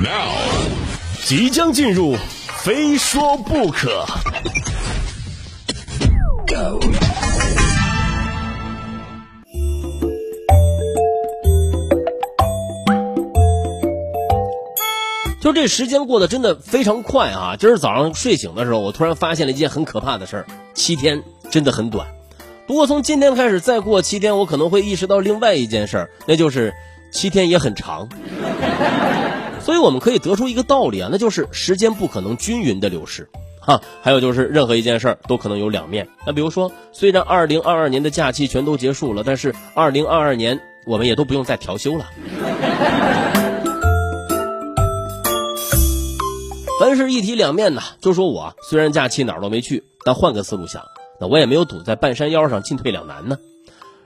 Now，即将进入，非说不可。就这时间过得真的非常快啊！今儿早上睡醒的时候，我突然发现了一件很可怕的事儿：七天真的很短。不过从今天开始再过七天，我可能会意识到另外一件事儿，那就是七天也很长。所以我们可以得出一个道理啊，那就是时间不可能均匀的流逝。哈，还有就是任何一件事儿都可能有两面。那比如说，虽然二零二二年的假期全都结束了，但是二零二二年我们也都不用再调休了。凡事一体两面呐，就说我虽然假期哪儿都没去，但换个思路想，那我也没有堵在半山腰上进退两难呢。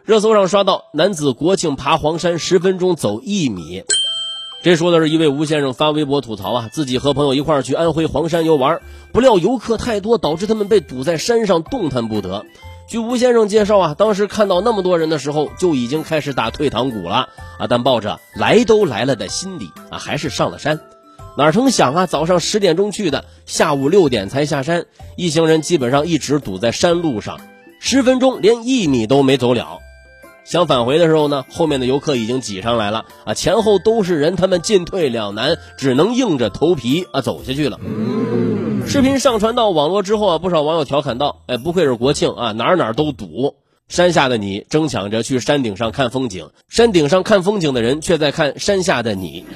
热搜上刷到男子国庆爬黄山十分钟走一米，这说的是一位吴先生发微博吐槽啊，自己和朋友一块儿去安徽黄山游玩，不料游客太多，导致他们被堵在山上动弹不得。据吴先生介绍啊，当时看到那么多人的时候，就已经开始打退堂鼓了啊，但抱着来都来了的心理啊，还是上了山。哪成想啊！早上十点钟去的，下午六点才下山，一行人基本上一直堵在山路上，十分钟连一米都没走了。想返回的时候呢，后面的游客已经挤上来了啊，前后都是人，他们进退两难，只能硬着头皮啊走下去了。视频上传到网络之后啊，不少网友调侃道：“哎，不愧是国庆啊，哪哪都堵。山下的你争抢着去山顶上看风景，山顶上看风景的人却在看山下的你。”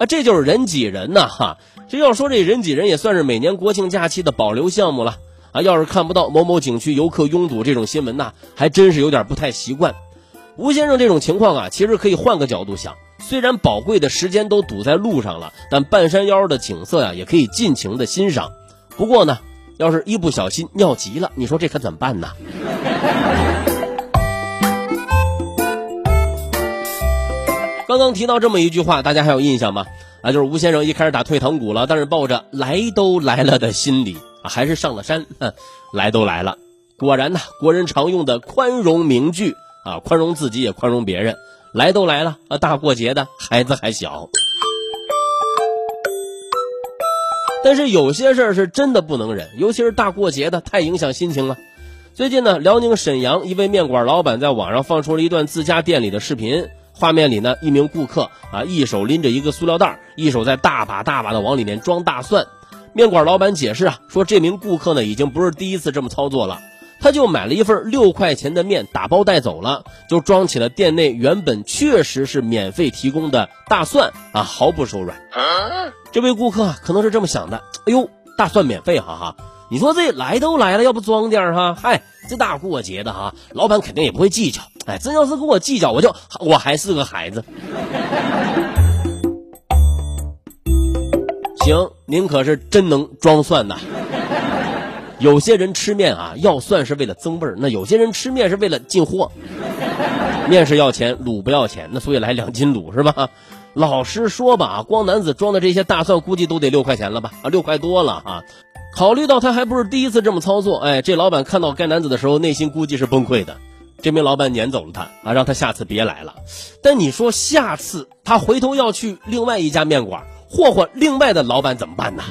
啊，这就是人挤人呐！哈，这要说这人挤人也算是每年国庆假期的保留项目了啊。要是看不到某某景区游客拥堵这种新闻呐，还真是有点不太习惯。吴先生这种情况啊，其实可以换个角度想，虽然宝贵的时间都堵在路上了，但半山腰的景色呀，也可以尽情的欣赏。不过呢，要是一不小心尿急了，你说这可怎么办呢？刚刚提到这么一句话，大家还有印象吗？啊，就是吴先生一开始打退堂鼓了，但是抱着来都来了的心理还是上了山。来都来了，果然呢，国人常用的宽容名句啊，宽容自己也宽容别人。来都来了啊，大过节的，孩子还小。但是有些事儿是真的不能忍，尤其是大过节的，太影响心情了。最近呢，辽宁沈阳一位面馆老板在网上放出了一段自家店里的视频。画面里呢，一名顾客啊，一手拎着一个塑料袋，一手在大把大把的往里面装大蒜。面馆老板解释啊，说这名顾客呢，已经不是第一次这么操作了。他就买了一份六块钱的面，打包带走了，就装起了店内原本确实是免费提供的大蒜啊，毫不手软。这位顾客可能是这么想的：哎呦，大蒜免费，哈哈。你说这来都来了，要不装点哈？嗨，这大过节的哈，老板肯定也不会计较。哎，真要是跟我计较，我就我还是个孩子。行，您可是真能装蒜呐。有些人吃面啊，要蒜是为了增味儿；那有些人吃面是为了进货。面是要钱，卤不要钱，那所以来两斤卤是吧？老实说吧，光男子装的这些大蒜，估计都得六块钱了吧？啊，六块多了啊。考虑到他还不是第一次这么操作，哎，这老板看到该男子的时候，内心估计是崩溃的。这名老板撵走了他啊，让他下次别来了。但你说下次他回头要去另外一家面馆霍霍另外的老板怎么办呢？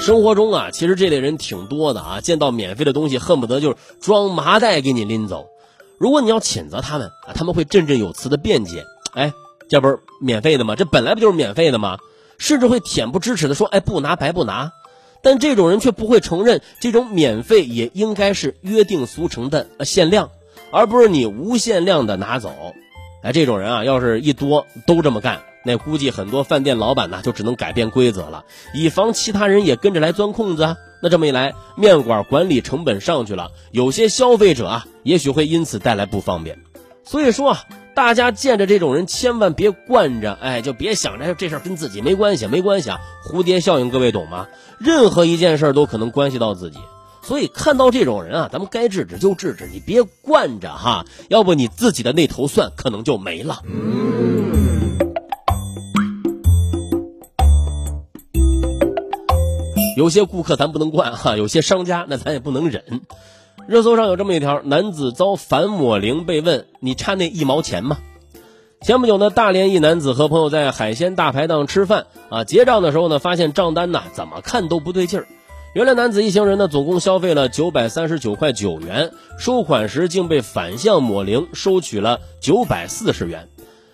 生活中啊，其实这类人挺多的啊，见到免费的东西恨不得就是装麻袋给你拎走。如果你要谴责他们啊，他们会振振有词的辩解，哎。这不是免费的吗？这本来不就是免费的吗？甚至会恬不知耻的说：“哎，不拿白不拿。”但这种人却不会承认，这种免费也应该是约定俗成的限量，而不是你无限量的拿走。哎，这种人啊，要是一多都这么干，那估计很多饭店老板呢就只能改变规则了，以防其他人也跟着来钻空子啊。那这么一来，面馆管理成本上去了，有些消费者啊，也许会因此带来不方便。所以说啊。大家见着这种人，千万别惯着，哎，就别想着这事儿跟自己没关系，没关系啊！蝴蝶效应，各位懂吗？任何一件事都可能关系到自己，所以看到这种人啊，咱们该制止就制止，你别惯着哈，要不你自己的那头蒜可能就没了。有些顾客咱不能惯哈，有些商家那咱也不能忍。热搜上有这么一条：男子遭反抹零，被问你差那一毛钱吗？前不久呢，大连一男子和朋友在海鲜大排档吃饭啊，结账的时候呢，发现账单呐怎么看都不对劲儿。原来男子一行人呢，总共消费了九百三十九块九元，收款时竟被反向抹零，收取了九百四十元。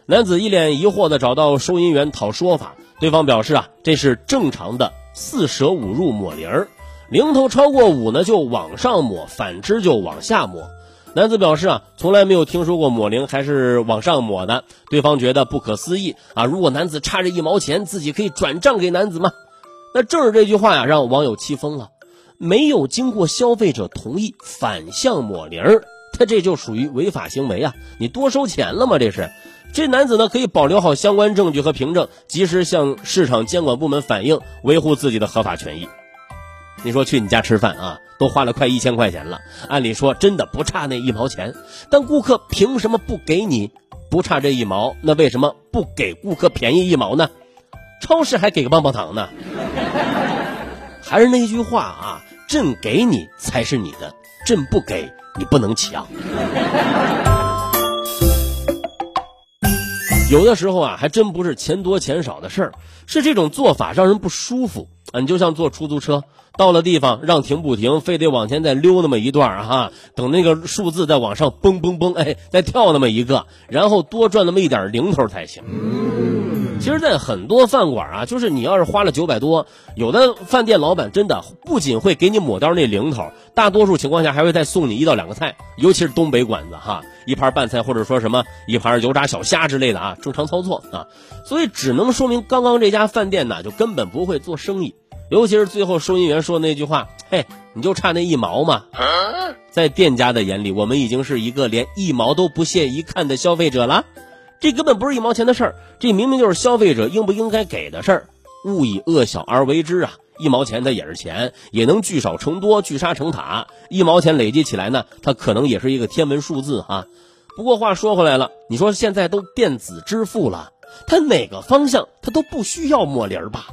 男子一脸疑惑的找到收银员讨说法，对方表示啊，这是正常的四舍五入抹零儿。零头超过五呢，就往上抹；反之就往下抹。男子表示啊，从来没有听说过抹零还是往上抹的。对方觉得不可思议啊！如果男子差这一毛钱，自己可以转账给男子吗？那正是这句话呀，让网友气疯了。没有经过消费者同意反向抹零儿，他这就属于违法行为啊！你多收钱了吗？这是。这男子呢，可以保留好相关证据和凭证，及时向市场监管部门反映，维护自己的合法权益。你说去你家吃饭啊，都花了快一千块钱了，按理说真的不差那一毛钱，但顾客凭什么不给你？不差这一毛，那为什么不给顾客便宜一毛呢？超市还给个棒棒糖呢？还是那句话啊，朕给你才是你的，朕不给你不能抢。有的时候啊，还真不是钱多钱少的事儿，是这种做法让人不舒服啊。你就像坐出租车，到了地方让停不停，非得往前再溜那么一段哈，等那个数字再往上蹦蹦蹦，哎，再跳那么一个，然后多赚那么一点零头才行。其实，在很多饭馆啊，就是你要是花了九百多，有的饭店老板真的不仅会给你抹掉那零头，大多数情况下还会再送你一到两个菜，尤其是东北馆子哈，一盘拌菜或者说什么一盘油炸小虾之类的啊，正常操作啊，所以只能说明刚刚这家饭店呢就根本不会做生意，尤其是最后收银员说的那句话，嘿，你就差那一毛嘛，在店家的眼里，我们已经是一个连一毛都不屑一看的消费者了。这根本不是一毛钱的事儿，这明明就是消费者应不应该给的事儿。勿以恶小而为之啊！一毛钱它也是钱，也能聚少成多，聚沙成塔。一毛钱累积起来呢，它可能也是一个天文数字啊。不过话说回来了，你说现在都电子支付了，它哪个方向它都不需要抹零吧？